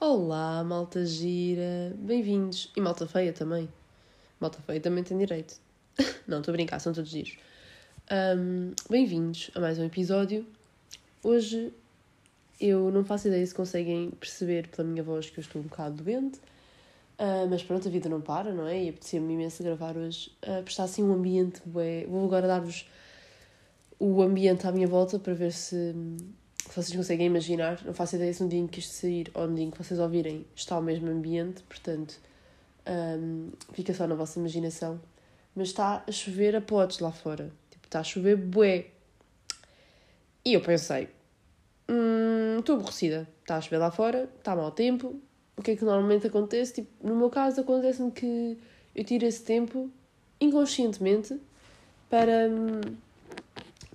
Olá, malta gira, bem-vindos. E malta feia também. Malta feia também tem direito. Não, estou a brincar, são todos giros. Um, bem-vindos a mais um episódio. Hoje eu não faço ideia se conseguem perceber pela minha voz que eu estou um bocado doente, uh, mas pronto, a vida não para, não é? E apetecia-me imenso gravar hoje, uh, está assim um ambiente bué. Vou agora dar-vos o ambiente à minha volta para ver se vocês conseguem imaginar. Não faço ideia se no dia em que isto sair ou no dia em que vocês ouvirem está o mesmo ambiente, portanto um, fica só na vossa imaginação. Mas está a chover a potes lá fora. Tipo, está a chover bué. E eu pensei, hum, estou aborrecida. Está a chover lá fora, está mau tempo. O que é que normalmente acontece? Tipo, no meu caso acontece-me que eu tiro esse tempo inconscientemente para... Hum,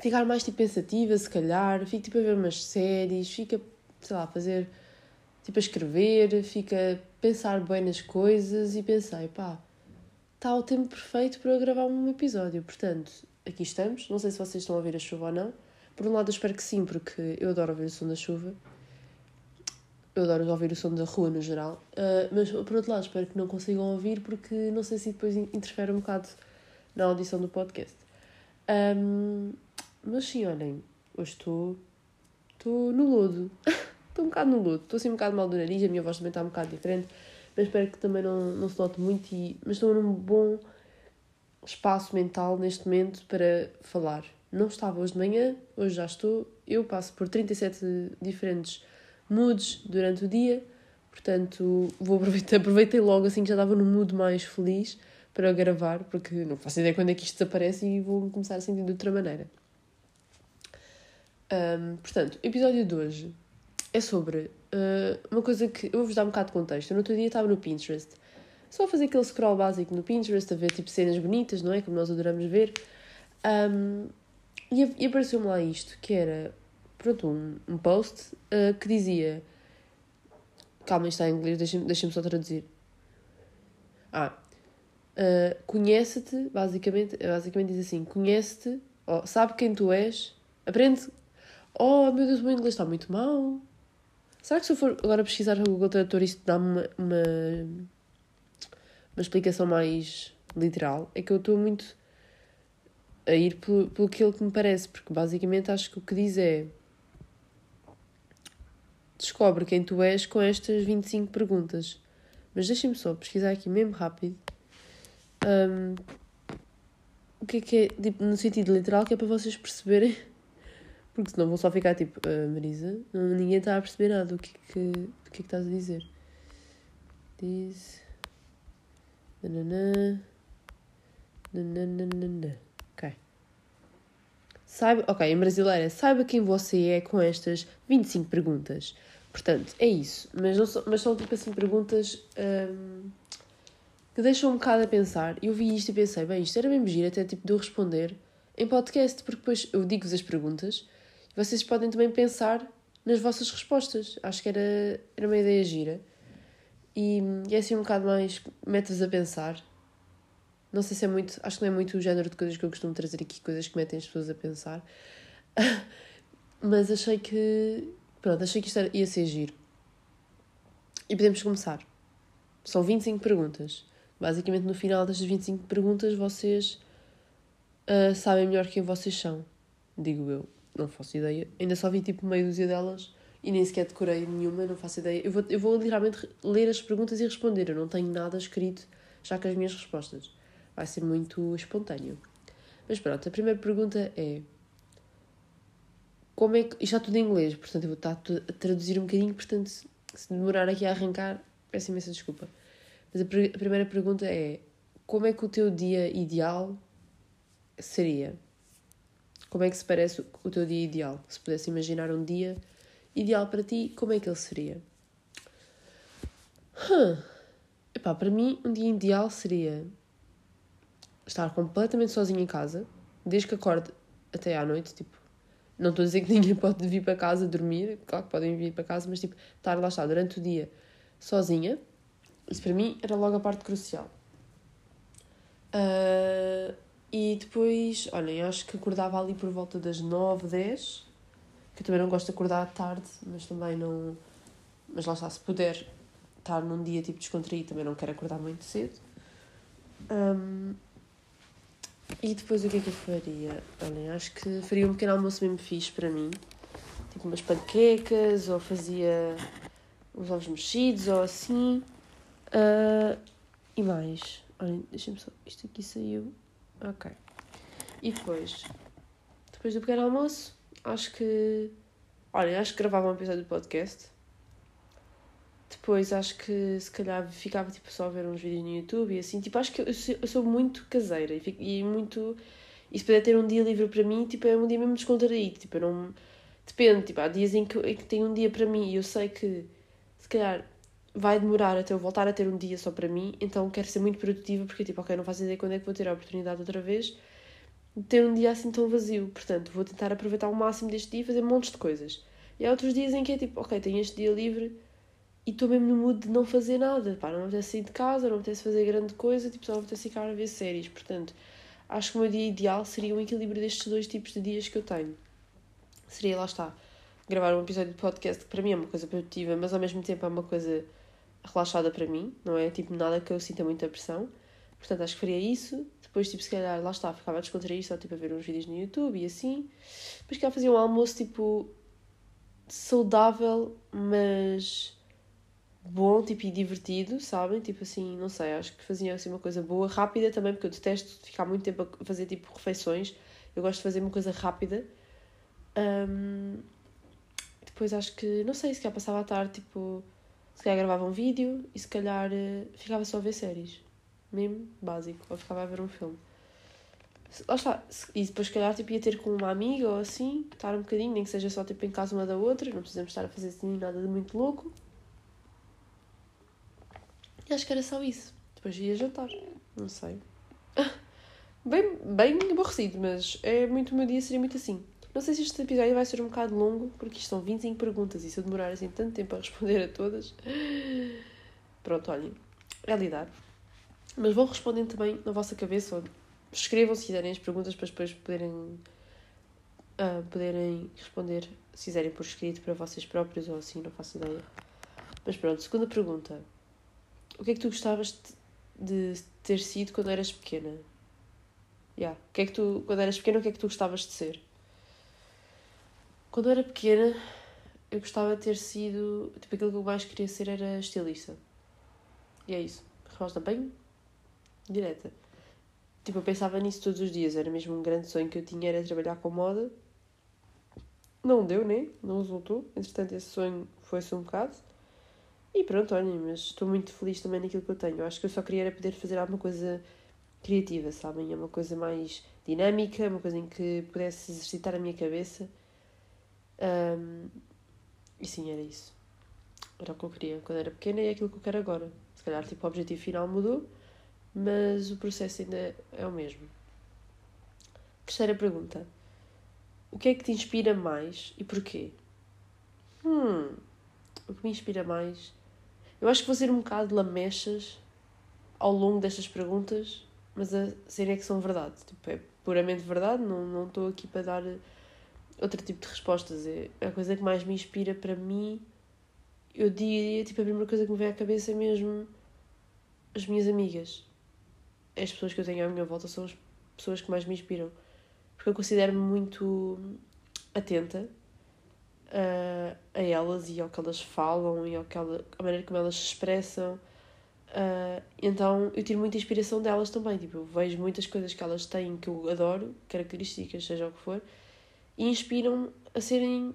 ficar mais tipo pensativa, se calhar, fico tipo a ver umas séries, fica, sei lá, a fazer, tipo a escrever, fica a pensar bem nas coisas e pensei, pá, está o tempo perfeito para eu gravar um episódio. Portanto, aqui estamos. Não sei se vocês estão a ouvir a chuva ou não. Por um lado, eu espero que sim, porque eu adoro ouvir o som da chuva. Eu adoro ouvir o som da rua no geral. Uh, mas por outro lado, espero que não consigam ouvir, porque não sei se depois interfere um bocado na audição do podcast. Um, mas sim, olhem, hoje estou. Estou no lodo. estou um bocado no lodo. Estou assim um bocado mal do nariz, a minha voz também está um bocado diferente. Mas espero que também não, não se note muito. E, mas estou num bom espaço mental neste momento para falar. Não estava hoje de manhã, hoje já estou. Eu passo por 37 diferentes moods durante o dia, portanto vou aproveitar, aproveitei logo assim que já estava no mood mais feliz para gravar, porque não faço ideia quando é que isto desaparece e vou começar a sentir de outra maneira. Um, portanto, o episódio de hoje é sobre uh, uma coisa que. Eu vou-vos dar um bocado de contexto. Eu no outro dia estava no Pinterest, só a fazer aquele scroll básico no Pinterest, a ver tipo cenas bonitas, não é? Como nós adoramos ver. Um, e, e apareceu-me lá isto, que era, pronto, um, um post uh, que dizia. Calma, está em inglês, deixa-me deixa só traduzir. Ah, uh, conhece-te, basicamente, basicamente diz assim: conhece-te, oh, sabe quem tu és, aprende Oh, meu Deus, o meu inglês está muito mal. Será que se eu for agora pesquisar no Google Tradutor isto dá-me uma, uma, uma explicação mais literal? É que eu estou muito a ir pelo, pelo que me parece, porque basicamente acho que o que diz é descobre quem tu és com estas 25 perguntas. Mas deixem-me só pesquisar aqui mesmo rápido. Um, o que é que é, tipo, no sentido literal, que é para vocês perceberem porque senão vou só ficar tipo, uh, Marisa, ninguém está a perceber nada do que, que, do que é que estás a dizer. Diz. Nananã. Nananana. Ok. Saiba, ok, em brasileira, saiba quem você é com estas 25 perguntas. Portanto, é isso. Mas, não são, mas são tipo assim perguntas um, que deixam um bocado a pensar. Eu vi isto e pensei, bem, isto era mesmo giro até tipo de eu responder em podcast, porque depois eu digo-vos as perguntas vocês podem também pensar nas vossas respostas. Acho que era, era uma ideia gira. E, e é assim um bocado mais mete-vos a pensar. Não sei se é muito. Acho que não é muito o género de coisas que eu costumo trazer aqui, coisas que metem as pessoas a pensar. Mas achei que. Pronto, achei que isto ia ser giro. E podemos começar. São 25 perguntas. Basicamente, no final destas 25 perguntas, vocês uh, sabem melhor quem vocês são. Digo eu. Não faço ideia. Ainda só vi tipo meia dúzia delas e nem sequer decorei nenhuma, não faço ideia. Eu vou, eu vou literalmente ler as perguntas e responder. Eu não tenho nada escrito já com as minhas respostas. Vai ser muito espontâneo. Mas pronto, a primeira pergunta é. Como é que. Isto está tudo em inglês, portanto eu vou estar a traduzir um bocadinho, portanto, se demorar aqui a arrancar, peço imensa desculpa. Mas a, a primeira pergunta é: como é que o teu dia ideal seria? Como é que se parece o teu dia ideal? Se pudesse imaginar um dia ideal para ti, como é que ele seria? Hum. Epá, para mim, um dia ideal seria estar completamente sozinha em casa, desde que acorde até à noite, tipo, não estou a dizer que ninguém pode vir para casa dormir, claro que podem vir para casa, mas tipo, estar lá está durante o dia sozinha, isso para mim era logo a parte crucial. Uh, E depois, olhem, acho que acordava ali por volta das 9, 10. Que eu também não gosto de acordar tarde, mas também não. Mas lá está, se puder estar num dia tipo descontraído, também não quero acordar muito cedo. Um, e depois o que é que eu faria? Olhem, acho que faria um pequeno almoço mesmo fixe para mim. Tipo umas panquecas, ou fazia uns ovos mexidos, ou assim. Uh, e mais. Olhem, deixem-me só. Isto aqui saiu. Ok. E depois. Depois do pequeno almoço, acho que. Olhem, acho que gravava um episódio do podcast. Depois acho que se calhar ficava tipo só a ver uns vídeos no YouTube e assim. Tipo, acho que eu sou, eu sou muito caseira e, fico, e muito. E se puder ter um dia livre para mim, tipo, é um dia mesmo descontraído. Tipo, eu não. Depende, tipo, há dias em que, em que tenho um dia para mim e eu sei que se calhar vai demorar até eu voltar a ter um dia só para mim, então quero ser muito produtiva porque, tipo, ok, não faço ideia quando é que vou ter a oportunidade outra vez de ter um dia assim tão vazio. Portanto, vou tentar aproveitar o máximo deste dia e fazer montes de coisas. E há outros dias em que é tipo, ok, tenho este dia livre e estou mesmo no mood de não fazer nada. Pá, não me apetece sair de casa, não me apetece fazer grande coisa, tipo, só me apetece ficar a ver séries. Portanto, acho que o meu dia ideal seria um equilíbrio destes dois tipos de dias que eu tenho. Seria, lá está, gravar um episódio de podcast que para mim é uma coisa produtiva, mas ao mesmo tempo é uma coisa relaxada para mim, não é tipo nada que eu sinta muita pressão. Portanto, acho que faria isso. Depois, tipo, se calhar, lá está, ficava a descontrair só tipo a ver uns vídeos no YouTube e assim. Depois, que fazia um almoço tipo saudável, mas bom, tipo, e divertido, sabem? Tipo assim, não sei, acho que fazia assim uma coisa boa, rápida também, porque eu detesto ficar muito tempo a fazer tipo refeições. Eu gosto de fazer uma coisa rápida. Um, depois acho que, não sei, se calhar passava a tarde, tipo, se calhar gravava um vídeo e se calhar uh, ficava só a ver séries. Mesmo básico. Ou ficava a ver um filme. Lá está. E depois, se calhar, tipo, ia ter com uma amiga ou assim, estar um bocadinho, nem que seja só tipo em casa uma da outra, não precisamos estar a fazer assim nada de muito louco. E acho que era só isso. Depois ia jantar. Não sei. bem, bem aborrecido, mas é muito o meu dia, seria muito assim. Não sei se este episódio vai ser um bocado longo, porque isto são 25 perguntas e se eu demorar assim tanto tempo a responder a todas. Pronto, olhem, é lidar. Mas vão respondendo também na vossa cabeça, ou escrevam se quiserem as perguntas para depois poderem, uh, poderem responder, se quiserem por escrito para vocês próprios ou assim, não faço ideia. Mas pronto, segunda pergunta. O que é que tu gostavas de, ter sido quando eras pequena? Yeah. O que é que tu, quando eras pequena, o que é que tu gostavas de ser? Quando eu era pequena, eu gostava de ter sido. Tipo, aquilo que eu mais queria ser era estilista. E é isso. Resposta bem direta. Tipo, eu pensava nisso todos os dias. Era mesmo um grande sonho que eu tinha, era trabalhar com moda. Não deu, né? Não resultou. Entretanto, esse sonho foi-se um bocado. E pronto, olhem, mas estou muito feliz também naquilo que eu tenho. Eu acho que eu só queria era poder fazer alguma coisa criativa, sabem? É uma coisa mais dinâmica, uma coisa em que pudesse exercitar a minha cabeça um, e sim, era isso. Era o que eu queria quando era pequena e é aquilo que eu quero agora. Se calhar, tipo, o objetivo final mudou, mas o processo ainda é o mesmo. Terceira pergunta. O que é que te inspira mais e porquê? Hum, o que me inspira mais? Eu acho que vou ser um bocado lamechas ao longo destas perguntas, mas a serem é que são verdade. Tipo, é puramente verdade, não estou aqui para dar outro tipo de respostas. É a coisa que mais me inspira para mim. Eu diria, tipo, a primeira coisa que me vem à cabeça é mesmo as minhas amigas. As pessoas que eu tenho à minha volta são as pessoas que mais me inspiram. Porque eu considero-me muito atenta uh, a elas e ao que elas falam e ao que ela, à maneira como elas se expressam. Uh, então eu tiro muita inspiração delas também. Tipo, eu vejo muitas coisas que elas têm que eu adoro, características, seja o que for, e inspiram a serem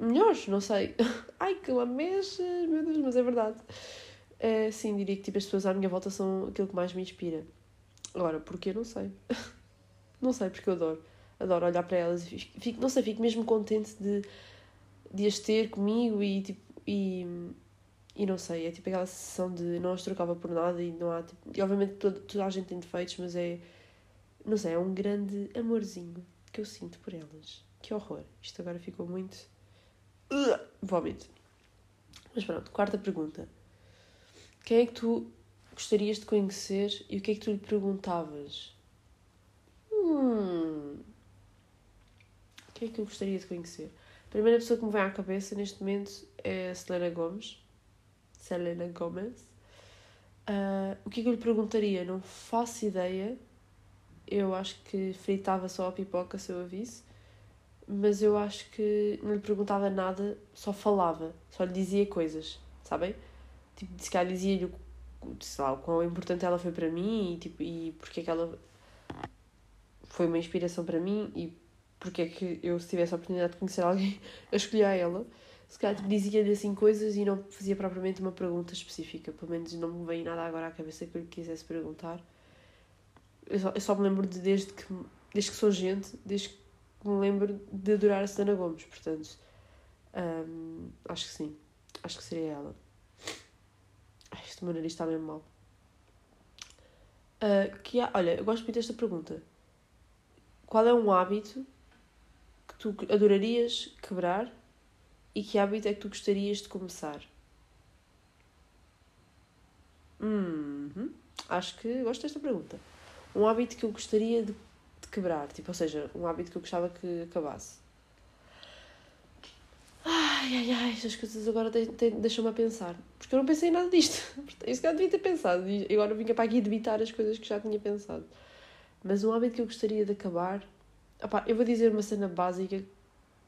melhores, não sei. Ai, que lamechas, meu Deus, mas é verdade. É, sim, diria que tipo, as pessoas à minha volta são aquilo que mais me inspira. Agora, porquê? Não sei. não sei, porque eu adoro. Adoro olhar para elas e fico, não sei, fico mesmo contente de, de as ter comigo e tipo. E, e não sei, é tipo aquela sensação de não as trocava por nada e não há tipo. E obviamente toda, toda a gente tem defeitos, mas é. Não sei, é um grande amorzinho que eu sinto por elas. Que horror. Isto agora ficou muito. Vómito. Mas pronto, quarta pergunta. Quem é que tu gostarias de conhecer e o que é que tu lhe perguntavas? Hum. Quem é que eu gostaria de conhecer? A primeira pessoa que me vem à cabeça neste momento é a Selena Gomes. Selena Gomez. Uh, o que é que eu lhe perguntaria? Não faço ideia. Eu acho que fritava só a pipoca se eu a visse. Mas eu acho que não lhe perguntava nada, só falava. Só lhe dizia coisas, sabem? Tipo, se calhar dizia-lhe o quão importante ela foi para mim e, tipo, e porque é que ela foi uma inspiração para mim e porque é que eu, se tivesse a oportunidade de conhecer alguém, eu escolhia ela. Se calhar tipo, dizia-lhe assim coisas e não fazia propriamente uma pergunta específica. Pelo menos não me vem nada agora à cabeça que eu lhe quisesse perguntar. Eu só, eu só me lembro de desde que, desde que sou gente, desde que me lembro de adorar a Sedana Gomes. Portanto, hum, acho que sim. Acho que seria ela. Ai, este meu nariz está mesmo mal. Uh, que há, olha, eu gosto muito desta pergunta. Qual é um hábito tu adorarias quebrar e que hábito é que tu gostarias de começar? Uhum. Acho que gosto desta pergunta. Um hábito que eu gostaria de, de quebrar, tipo, ou seja, um hábito que eu gostava que acabasse. Ai, ai, ai, estas coisas agora deixam-me a pensar. Porque eu não pensei em nada disto. Isso que eu devia ter pensado. E agora vinha para aqui debitar as coisas que já tinha pensado. Mas um hábito que eu gostaria de acabar. Opá, eu vou dizer uma cena básica que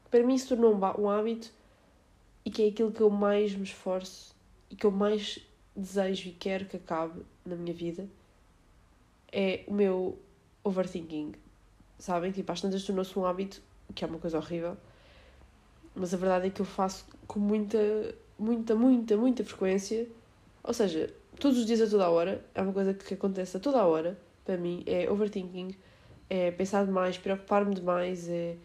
para mim se tornou um hábito e que é aquilo que eu mais me esforço e que eu mais desejo e quero que acabe na minha vida é o meu overthinking. Sabem? Tipo, às tantas tornou-se um hábito, que é uma coisa horrível mas a verdade é que eu faço com muita, muita, muita, muita frequência. Ou seja, todos os dias a toda a hora, é uma coisa que acontece a toda a hora, para mim, é overthinking, é pensar demais, preocupar-me demais, é,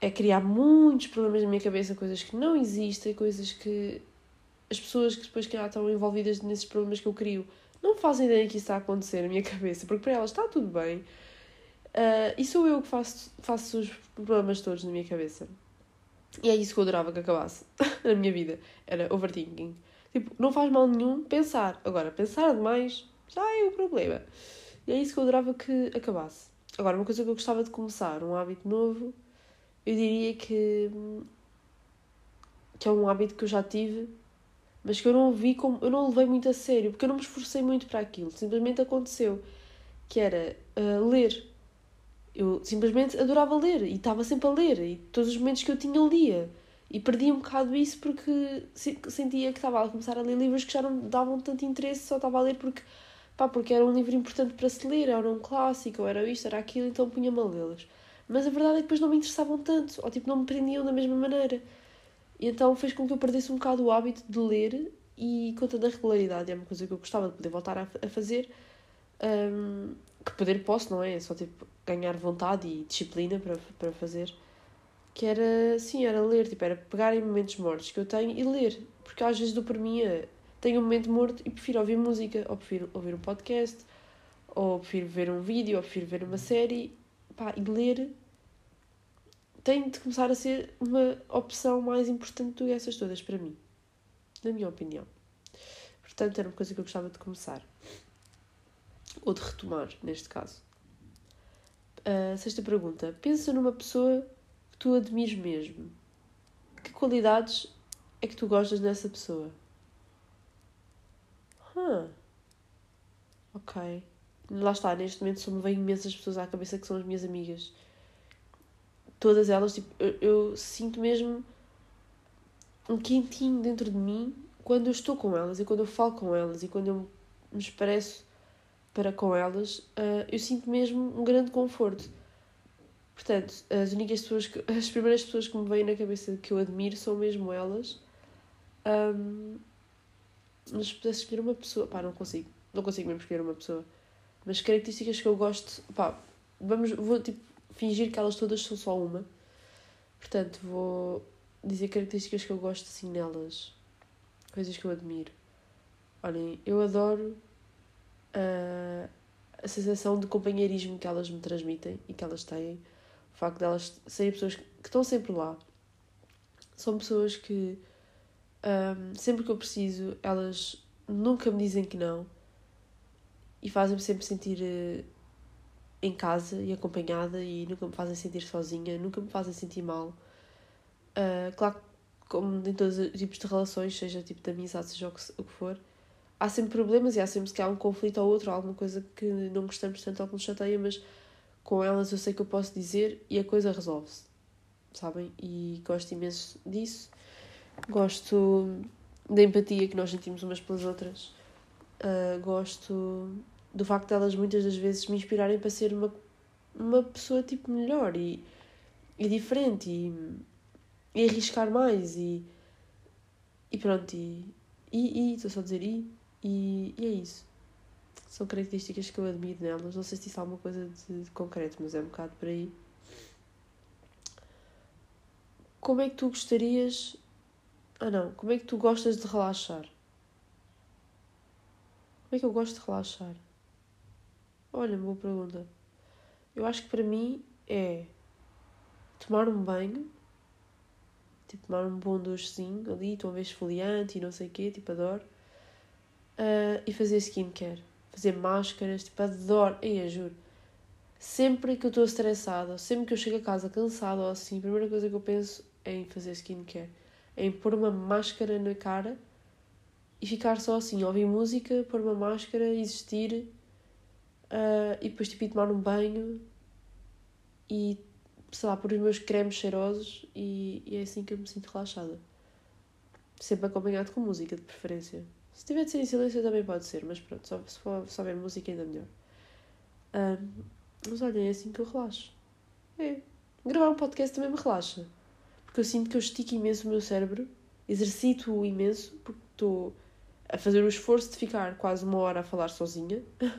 é criar muitos problemas na minha cabeça, coisas que não existem, coisas que as pessoas que depois que estão envolvidas nesses problemas que eu crio não fazem ideia que isso está a acontecer na minha cabeça, porque para elas está tudo bem. Uh, e sou eu que faço, faço os problemas todos na minha cabeça. E é isso que eu adorava que acabasse na minha vida. Era overthinking. Tipo, não faz mal nenhum pensar. Agora, pensar demais já é o problema. E é isso que eu adorava que acabasse. Agora, uma coisa que eu gostava de começar, um hábito novo, eu diria que. que é um hábito que eu já tive, mas que eu não vi como. eu não levei muito a sério, porque eu não me esforcei muito para aquilo. Simplesmente aconteceu. Que era uh, ler eu simplesmente adorava ler e estava sempre a ler e todos os momentos que eu tinha lia e perdi um bocado isso porque sentia que estava a começar a ler livros que já não davam tanto interesse, só estava a ler porque, pá, porque era um livro importante para se ler, era um clássico, ou era isto, era aquilo, então punha-me a lê-los. Mas a verdade é que depois não me interessavam tanto, ou tipo, não me prendiam da mesma maneira. E então fez com que eu perdesse um bocado o hábito de ler e conta da regularidade, é uma coisa que eu gostava de poder voltar a, a fazer. Um, que poder posso, não é? É só tipo ganhar vontade e disciplina para, para fazer. Que era, sim, era ler, tipo, era pegar em momentos mortos que eu tenho e ler. Porque às vezes dou por mim a, tenho um momento morto e prefiro ouvir música, ou prefiro ouvir um podcast, ou prefiro ver um vídeo, ou prefiro ver uma série. Pá, e ler tem de começar a ser uma opção mais importante do que essas todas para mim. Na minha opinião. Portanto, era uma coisa que eu gostava de começar. Ou de retomar, neste caso. Uh, sexta pergunta. Pensa numa pessoa que tu admires mesmo. Que qualidades é que tu gostas nessa pessoa? Huh. Ok. Lá está, neste momento só me vêm imensas pessoas à cabeça que são as minhas amigas. Todas elas, tipo, eu, eu sinto mesmo um quentinho dentro de mim quando eu estou com elas e quando eu falo com elas e quando eu me expresso para com elas, uh, eu sinto mesmo um grande conforto. Portanto, as únicas pessoas, que, as primeiras pessoas que me vêm na cabeça que eu admiro são mesmo elas. Um, mas se pudesse escolher uma pessoa, pá, não consigo, não consigo mesmo escolher uma pessoa. Mas características que eu gosto, pá, vamos, vou tipo fingir que elas todas são só uma. Portanto, vou dizer características que eu gosto assim nelas, coisas que eu admiro. Olhem, eu adoro uh, a sensação de companheirismo que elas me transmitem e que elas têm. O facto de elas serem pessoas que estão sempre lá. São pessoas que, um, sempre que eu preciso, elas nunca me dizem que não e fazem-me sempre sentir uh, em casa e acompanhada e nunca me fazem sentir sozinha, nunca me fazem sentir mal. Uh, claro como em todos os tipos de relações, seja tipo de amizade, seja o que, o que for, há sempre problemas e há sempre que há um conflito ou outro, alguma coisa que não gostamos tanto ou que nos chateia, mas com elas eu sei que eu posso dizer e a coisa resolve-se, sabem? E gosto imenso disso. Gosto da empatia que nós sentimos umas pelas outras. Uh, gosto do facto de elas muitas das vezes me inspirarem para ser uma, uma pessoa tipo melhor e, e diferente e, e arriscar mais e, e pronto, e estou só a dizer e, e, e é isso. São características que eu admiro nelas. Não sei se disse alguma coisa de concreto, mas é um bocado por aí. Como é que tu gostarias. Ah, não. Como é que tu gostas de relaxar? Como é que eu gosto de relaxar? Olha, boa pergunta. Eu acho que para mim é tomar um banho, tipo, tomar um bom duchezinho ali, uma vez esfoliante e não sei o quê, tipo, adoro. Uh, e fazer skincare fazer máscaras, tipo, adoro, eu juro. Sempre que eu estou estressada, sempre que eu chego a casa cansada ou assim, a primeira coisa que eu penso é em fazer skincare. Em pôr uma máscara na cara e ficar só assim, ouvir música, pôr uma máscara, existir uh, e depois tipo ir tomar um banho e sei lá, pôr os meus cremes cheirosos e, e é assim que eu me sinto relaxada. Sempre acompanhado com música, de preferência. Se tiver de ser em silêncio também pode ser, mas pronto, só, se for só ver música ainda melhor. Um, mas olha, é assim que eu relaxo. É. Gravar um podcast também me relaxa. Porque eu sinto que eu estico imenso o meu cérebro, exercito-o imenso, porque estou a fazer o esforço de ficar quase uma hora a falar sozinha.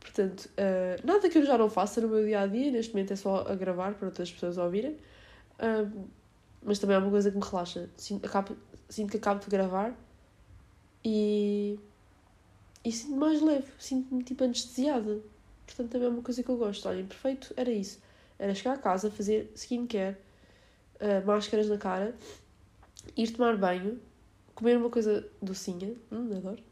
Portanto, uh, nada que eu já não faça no meu dia a dia, neste momento é só a gravar para outras pessoas ouvirem. Uh, mas também é uma coisa que me relaxa. Sinto, acabo, sinto que acabo de gravar e, e sinto-me mais leve, sinto-me tipo anestesiada. Portanto, também é uma coisa que eu gosto. Olhem, perfeito, era isso. Era chegar a casa, fazer skincare, uh, máscaras na cara, ir tomar banho, comer uma coisa docinha, hum, adoro,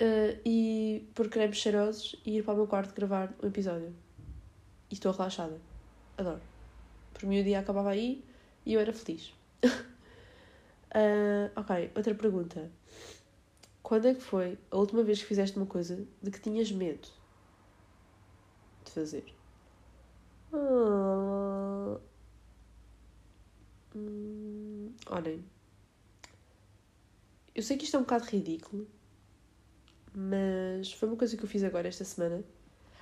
uh, e pôr cremes cheirosos e ir para o meu quarto gravar um episódio. E estou relaxada. Adoro. Por mim o dia acabava aí e eu era feliz. uh, ok, outra pergunta. Quando é que foi a última vez que fizeste uma coisa de que tinhas medo de fazer? Ah, hum, olhem, eu sei que isto é um bocado ridículo, mas foi uma coisa que eu fiz agora esta semana.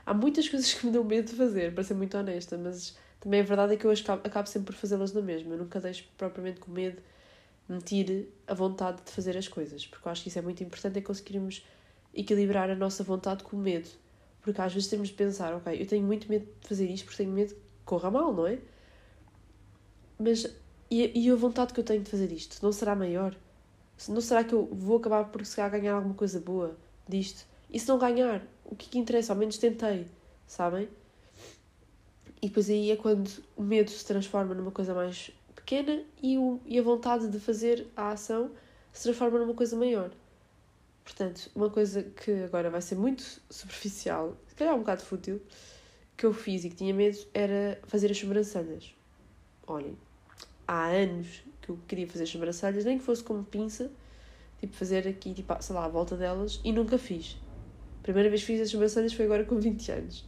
Há muitas coisas que me dão medo de fazer, para ser muito honesta, mas também a verdade é que eu acabo sempre por fazê-las na mesma. Eu nunca deixo propriamente com medo me tire a vontade de fazer as coisas, porque eu acho que isso é muito importante, é conseguirmos equilibrar a nossa vontade com o medo. Porque às vezes temos de pensar, ok, eu tenho muito medo de fazer isto porque tenho medo que corra mal, não é? Mas e, e a vontade que eu tenho de fazer isto não será maior? Não será que eu vou acabar por se calhar ganhar alguma coisa boa disto? E se não ganhar, o que, que interessa? Ao menos tentei, sabem? E depois aí é quando o medo se transforma numa coisa mais pequena e, o, e a vontade de fazer a ação se transforma numa coisa maior. Portanto, uma coisa que agora vai ser muito superficial, se calhar um bocado fútil, que eu fiz e que tinha medo era fazer as sobrancelhas. Olhem, há anos que eu queria fazer as sobrancelhas, nem que fosse como pinça, tipo fazer aqui, tipo, sei lá, a volta delas, e nunca fiz. A primeira vez que fiz as sobrancelhas foi agora com 20 anos.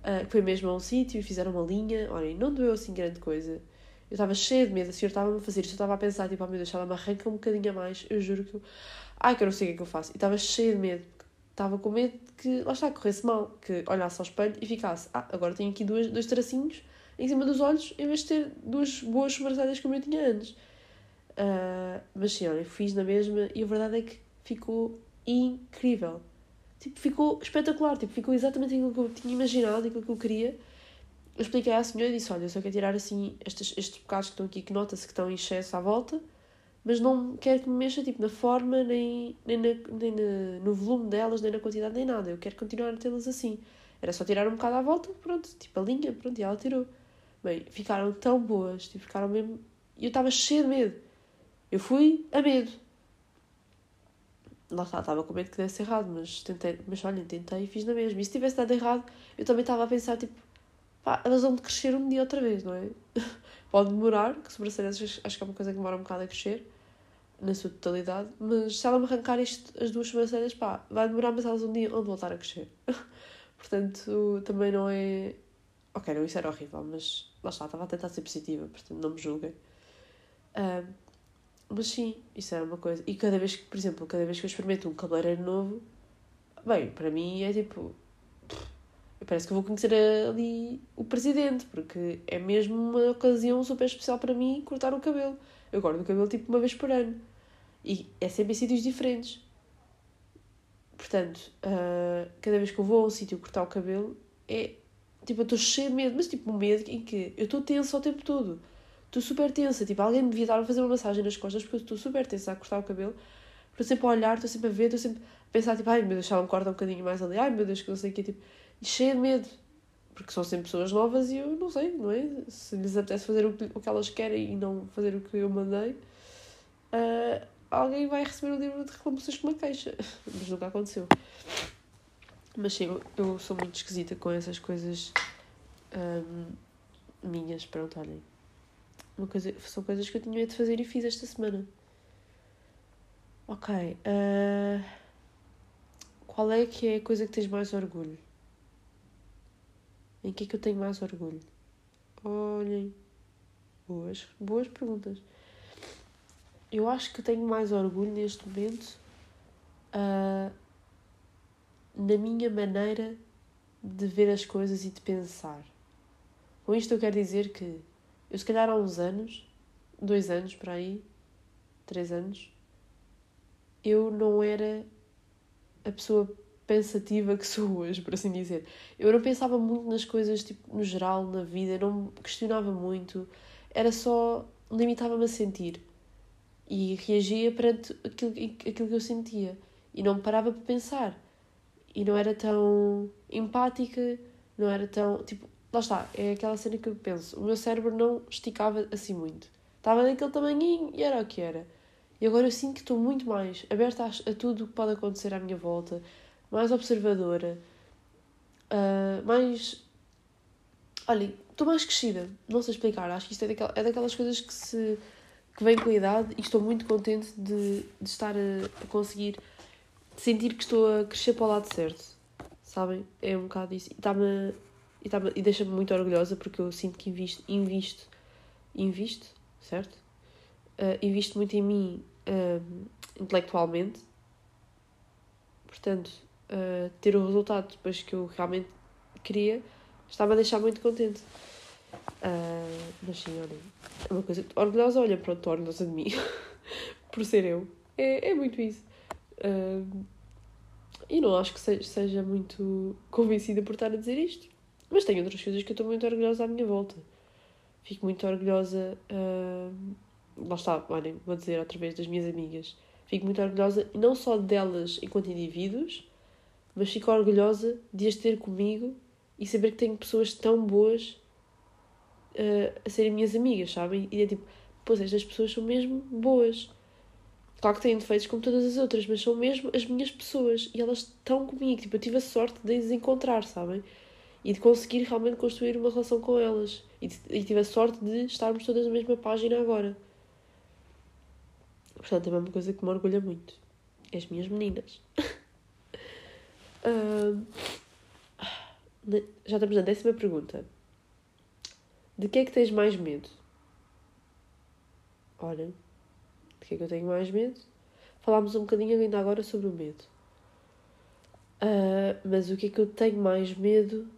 Uh, foi mesmo a um sítio e fizeram uma linha. Olhem, não doeu assim grande coisa. Eu estava cheia de medo, a senhora estava-me a fazer isto, eu estava a pensar, tipo, oh meu Deus, ela me arranca um bocadinho a mais, eu juro que eu... Ai, que eu não sei o que é que eu faço. E estava cheia de medo, estava com medo que, lá está, corresse mal, que olhasse ao espelho e ficasse, ah, agora tenho aqui dois, dois tracinhos em cima dos olhos, em vez de ter duas boas sobrancelhas como eu tinha antes. Uh, mas sim, olha, fiz na mesma e a verdade é que ficou incrível. Tipo, ficou espetacular, tipo, ficou exatamente aquilo que eu tinha imaginado, aquilo que eu queria eu expliquei à senhora e disse: Olha, eu só quero tirar assim estes, estes bocados que estão aqui, que nota-se que estão em excesso à volta, mas não quero que me mexa tipo, na forma, nem, nem, na, nem na, no volume delas, nem na quantidade, nem nada. Eu quero continuar a tê-las assim. Era só tirar um bocado à volta, pronto, tipo a linha, pronto, e ela tirou. Bem, ficaram tão boas, tipo, ficaram mesmo. E eu estava cheia de medo. Eu fui a medo. lá está, estava com medo que desse errado, mas tentei, mas olha, tentei e fiz na mesma. E se tivesse dado errado, eu também estava a pensar, tipo, pá, elas vão crescer um dia outra vez, não é? Pode demorar, que sobrancelhas acho que é uma coisa que demora um bocado a crescer, na sua totalidade, mas se ela me arrancar isto, as duas sobrancelhas, pá, vai demorar, mas elas um dia vão voltar a crescer. portanto, também não é. Ok, não, isso era horrível, mas lá está, estava a tentar ser positiva, portanto, não me julguem. Uh, mas sim, isso é uma coisa. E cada vez que, por exemplo, cada vez que eu experimento um cabeleireiro novo, bem, para mim é tipo. Parece que eu vou conhecer ali o presidente, porque é mesmo uma ocasião super especial para mim cortar o cabelo. Eu corto o cabelo tipo uma vez por ano. E é sempre em sítios diferentes. Portanto, uh, cada vez que eu vou a um sítio cortar o cabelo, é tipo, eu estou cheio de medo, mas tipo, um medo em que eu estou tensa o tempo todo estou super tensa. Tipo, alguém me devia estar a fazer uma massagem nas costas porque eu estou super tensa a cortar o cabelo. Estou sempre a olhar, estou sempre a ver, estou sempre a pensar, tipo, ai meu Deus, ela me corta um bocadinho mais ali, ai meu Deus, que não sei o que, tipo, e cheia de medo. Porque são sempre pessoas novas e eu não sei, não é? Se lhes apetece fazer o que, o que elas querem e não fazer o que eu mandei, uh, alguém vai receber um livro de reclamações com uma queixa. Mas nunca aconteceu. Mas sim, eu, sou muito esquisita com essas coisas um, ah, minhas, pronto, olhem. Uma coisa, são coisas que eu tinha de fazer e fiz esta semana. Ok. Uh, qual é que é a coisa que tens mais orgulho? Em que é que eu tenho mais orgulho? Olhem. Boas, boas perguntas. Eu acho que tenho mais orgulho neste momento uh, na minha maneira de ver as coisas e de pensar. Com isto eu quero dizer que eu, se calhar, há uns anos, dois anos para aí, três anos, eu não era a pessoa pensativa que sou hoje, por assim dizer. Eu não pensava muito nas coisas, tipo, no geral, na vida, não questionava muito, era só. limitava-me a sentir. E reagia perante aquilo, aquilo que eu sentia. E não parava para pensar. E não era tão empática, não era tão. tipo, Lá está, é aquela cena que eu penso. O meu cérebro não esticava assim muito. Estava naquele tamanhinho e era o que era. E agora eu sinto que estou muito mais aberta a, a tudo o que pode acontecer à minha volta, mais observadora, uh, mais. Olha, estou mais crescida. Não sei explicar. Acho que isto é, daquelas, é daquelas coisas que se que vem com a idade e estou muito contente de, de estar a, a conseguir sentir que estou a crescer para o lado certo. Sabem? É um bocado isso. E está-me e, tá, e deixa-me muito orgulhosa porque eu sinto que invisto, invisto, invisto, certo? Uh, invisto muito em mim uh, intelectualmente. Portanto, uh, ter o resultado depois que eu realmente queria estava a deixar muito contente. Uh, mas sim, olha, é uma coisa orgulhosa, olha, pronto, orgulhosa de mim por ser eu. É, é muito isso. Uh, e não acho que seja, seja muito convencida por estar a dizer isto. Mas tenho outras coisas que eu estou muito orgulhosa à minha volta. Fico muito orgulhosa. Uh, lá está, olhem, vou dizer outra vez das minhas amigas. Fico muito orgulhosa, não só delas enquanto indivíduos, mas fico orgulhosa de as ter comigo e saber que tenho pessoas tão boas uh, a serem minhas amigas, sabem? E é tipo, pois estas pessoas são mesmo boas. Claro que têm defeitos como todas as outras, mas são mesmo as minhas pessoas e elas estão comigo. Tipo, eu tive a sorte de as encontrar, sabem? e de conseguir realmente construir uma relação com elas. E, e tive a sorte de estarmos todas na mesma página agora. Portanto, é uma coisa que me orgulha muito. As minhas meninas. uh, já estamos na décima pergunta. De que é que tens mais medo? Olha, de que é que eu tenho mais medo? Falámos um bocadinho ainda agora sobre o medo. Uh, mas o que é que eu tenho mais medo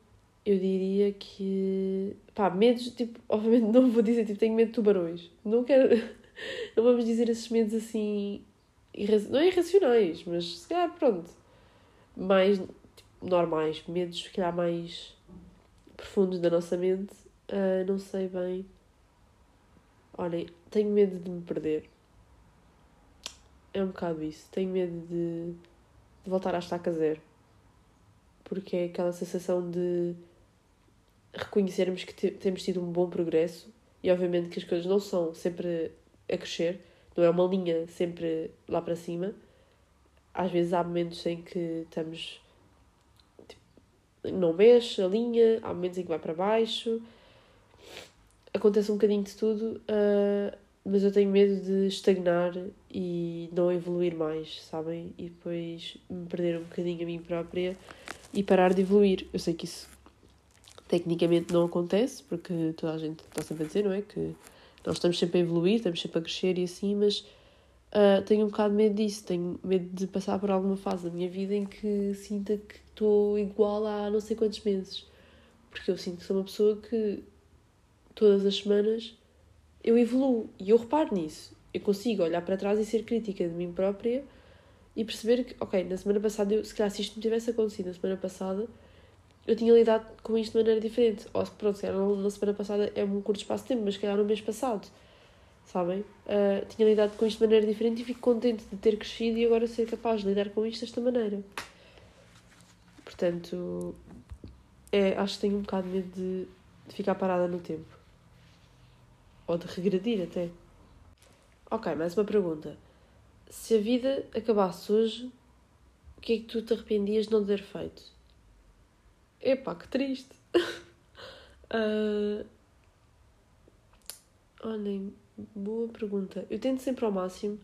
eu diria que. pá, medos, tipo, obviamente não vou dizer, tipo, tenho medo de tubarões. Não quero. não vamos dizer esses medos assim. Não é irracionais, mas se calhar, pronto. Mais tipo, normais, medos, se calhar, mais profundos da nossa mente. Uh, não sei bem. Olhem, tenho medo de me perder. É um bocado isso. Tenho medo de, de voltar à estaca zero. Porque é aquela sensação de reconhecermos que temos tido um bom progresso e obviamente que as coisas não são sempre a crescer, não é uma linha sempre lá para cima. às vezes há momentos em que estamos. Tipo, não mexe a linha, há momentos em que vai para baixo. Acontece um bocadinho de tudo, uh, mas eu tenho medo de estagnar e não evoluir mais, sabem? E depois me perder um bocadinho a mim própria e parar de evoluir. Eu sei que isso tecnicamente não acontece, porque toda a gente está sempre a dizer, não é? Que nós estamos sempre a evoluir, estamos sempre a crescer e assim, mas uh, tenho um bocado de medo disso, tenho medo de passar por alguma fase da minha vida em que sinta que estou igual há não sei quantos meses. Porque eu sinto que sou uma pessoa que todas as semanas eu evoluo e eu reparo nisso. Eu consigo olhar para trás e ser crítica de mim própria e perceber que, ok, na semana passada, eu, se calhar se isto me tivesse acontecido na semana passada, eu tinha lidado com isto de maneira diferente. Ou, pronto, se calhar na semana passada é um curto espaço de tempo, mas se calhar no mês passado, sabem? Uh, tinha lidado com isto de maneira diferente e fico contente de ter crescido e agora ser capaz de lidar com isto desta maneira. Portanto, é, acho que tenho um bocado de medo de, de ficar parada no tempo. Ou de regredir até. Ok, mais uma pergunta. Se a vida acabasse hoje, o que é que tu te arrependias de não ter feito? Epá, que triste. uh... Olhem, boa pergunta. Eu tento sempre ao máximo,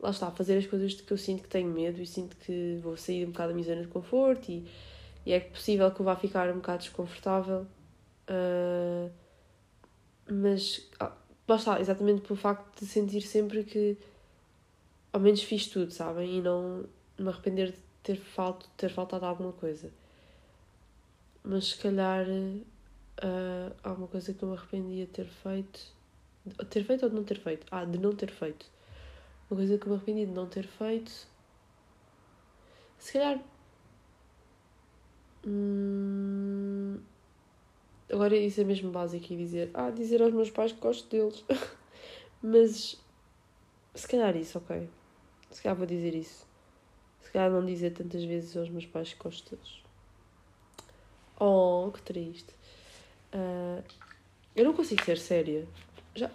lá está, fazer as coisas de que eu sinto que tenho medo e sinto que vou sair um bocado da minha zona de conforto e, e é possível que eu vá ficar um bocado desconfortável. Uh... Mas está, exatamente pelo facto de sentir sempre que ao menos fiz tudo, sabem? E não me arrepender de ter, falto, ter faltado alguma coisa. Mas se calhar uh, alguma coisa que eu me arrependia de ter feito. Ter feito ou de não ter feito? Ah, de não ter feito. Uma coisa que eu me arrependi de não ter feito. Se calhar. Hum, agora isso é mesmo básico e dizer. Ah, dizer aos meus pais que gosto deles. Mas. Se calhar isso, ok. Se calhar vou dizer isso. Se calhar não dizer tantas vezes aos meus pais que gosto deles. Oh, que triste. Uh, eu não consigo ser séria. Já,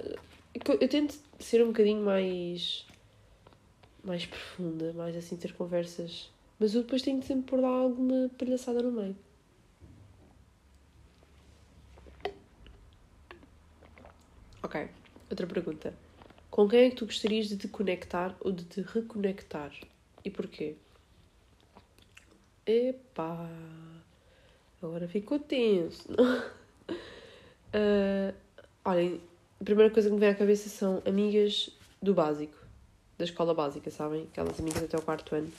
eu, tento ser um bocadinho mais. mais profunda, mais assim, ter conversas. Mas eu depois tenho de sempre pôr lá alguma palhaçada no meio. Ok, outra pergunta. Com quem é que tu gostarias de te conectar ou de te reconectar? E porquê? Epá! Agora ficou tenso. uh, olhem, a primeira coisa que me vem à cabeça são amigas do básico, da escola básica, sabem? Aquelas amigas até o quarto ano.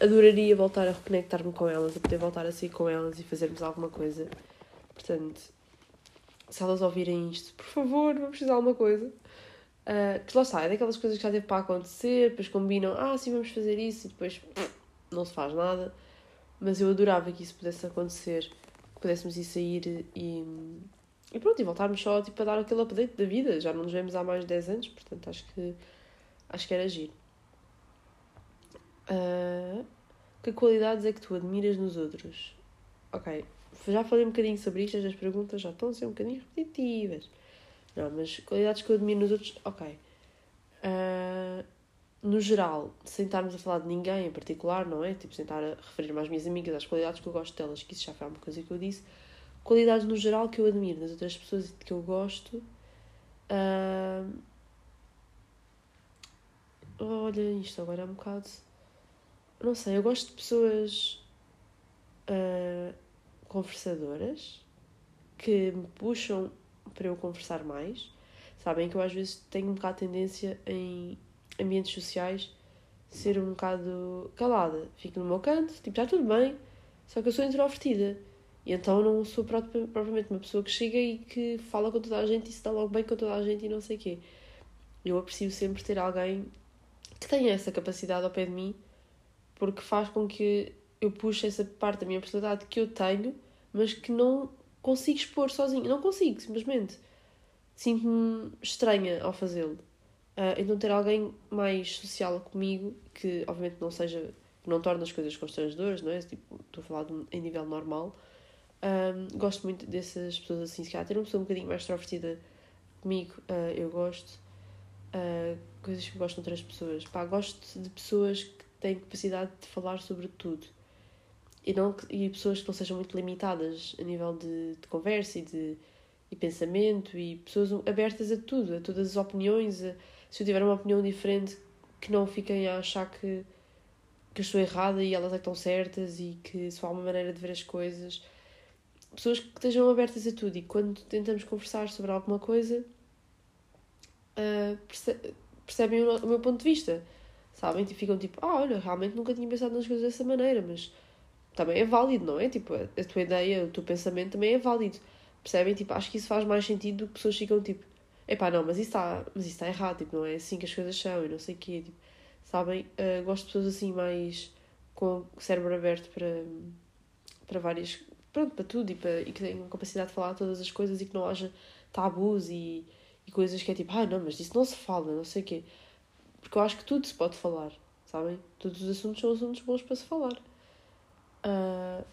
Adoraria voltar a reconectar-me com elas, a poder voltar a sair com elas e fazermos alguma coisa. Portanto, se elas ouvirem isto, por favor, vamos precisar de alguma coisa. Uh, que lá está, é daquelas coisas que já teve para acontecer, depois combinam, ah, sim, vamos fazer isso, e depois não se faz nada. Mas eu adorava que isso pudesse acontecer, que pudéssemos ir sair e, e pronto, e voltarmos só tipo, a dar aquele update da vida. Já não nos vemos há mais de 10 anos, portanto acho que, acho que era agir. Uh, que qualidades é que tu admiras nos outros? Ok, já falei um bocadinho sobre isto, as perguntas já estão a ser um bocadinho repetitivas. Não, mas qualidades que eu admiro nos outros, ok. Uh, no geral, sem estarmos a falar de ninguém em particular, não é? Tipo, sem estar a referir-me às minhas amigas, às qualidades que eu gosto delas, que isso já foi uma coisa que eu disse. Qualidades no geral que eu admiro nas outras pessoas que eu gosto. Uh... Olha, isto agora é um bocado. Não sei, eu gosto de pessoas uh... conversadoras que me puxam para eu conversar mais. Sabem que eu às vezes tenho um bocado de tendência em ambientes sociais ser um bocado calada. Fico no meu canto, tipo, está tudo bem, só que eu sou introvertida. E então não sou propriamente uma pessoa que chega e que fala com toda a gente e se dá logo bem com toda a gente e não sei o quê. Eu aprecio sempre ter alguém que tenha essa capacidade ao pé de mim, porque faz com que eu puxe essa parte da minha personalidade que eu tenho, mas que não consigo expor sozinho. Não consigo, simplesmente. Sinto-me estranha ao fazê-lo. Uh, então ter alguém mais social comigo, que obviamente não seja, não torne as coisas constrangedoras, não é? Tipo, estou a falar de, em nível normal. Um, gosto muito dessas pessoas assim, se calhar ter uma pessoa um bocadinho mais extrovertida comigo, uh, eu gosto. Uh, coisas que gosto de outras pessoas. Pá, gosto de pessoas que têm capacidade de falar sobre tudo. E, não, e pessoas que não sejam muito limitadas a nível de, de conversa e de e pensamento e pessoas abertas a tudo, a todas as opiniões. A, se eu tiver uma opinião diferente, que não fiquem a achar que, que eu estou errada e elas é que estão certas e que só há uma maneira de ver as coisas. Pessoas que estejam abertas a tudo e quando tentamos conversar sobre alguma coisa uh, perce percebem o, o, meu ponto de vista, sabem? E ficam tipo, ah, olha, realmente nunca tinha pensado nas coisas dessa maneira, mas também é válido, não é? Tipo, a, tua ideia, o teu pensamento também é válido. Percebem? Tipo, acho que isso faz mais sentido do que pessoas ficam tipo, epá, não, mas isso está está errado, tipo, não é assim que as coisas são e não sei o quê. Tipo, sabem? Uh, gosto de pessoas assim mais com o cérebro aberto para, para várias. Pronto, para tudo e, para, e que tenham capacidade de falar todas as coisas e que não haja tabus e, e coisas que é tipo, ah, não, mas isso não se fala, não sei o quê. Porque eu acho que tudo se pode falar, sabem? Todos os assuntos são assuntos bons para se falar. Uh,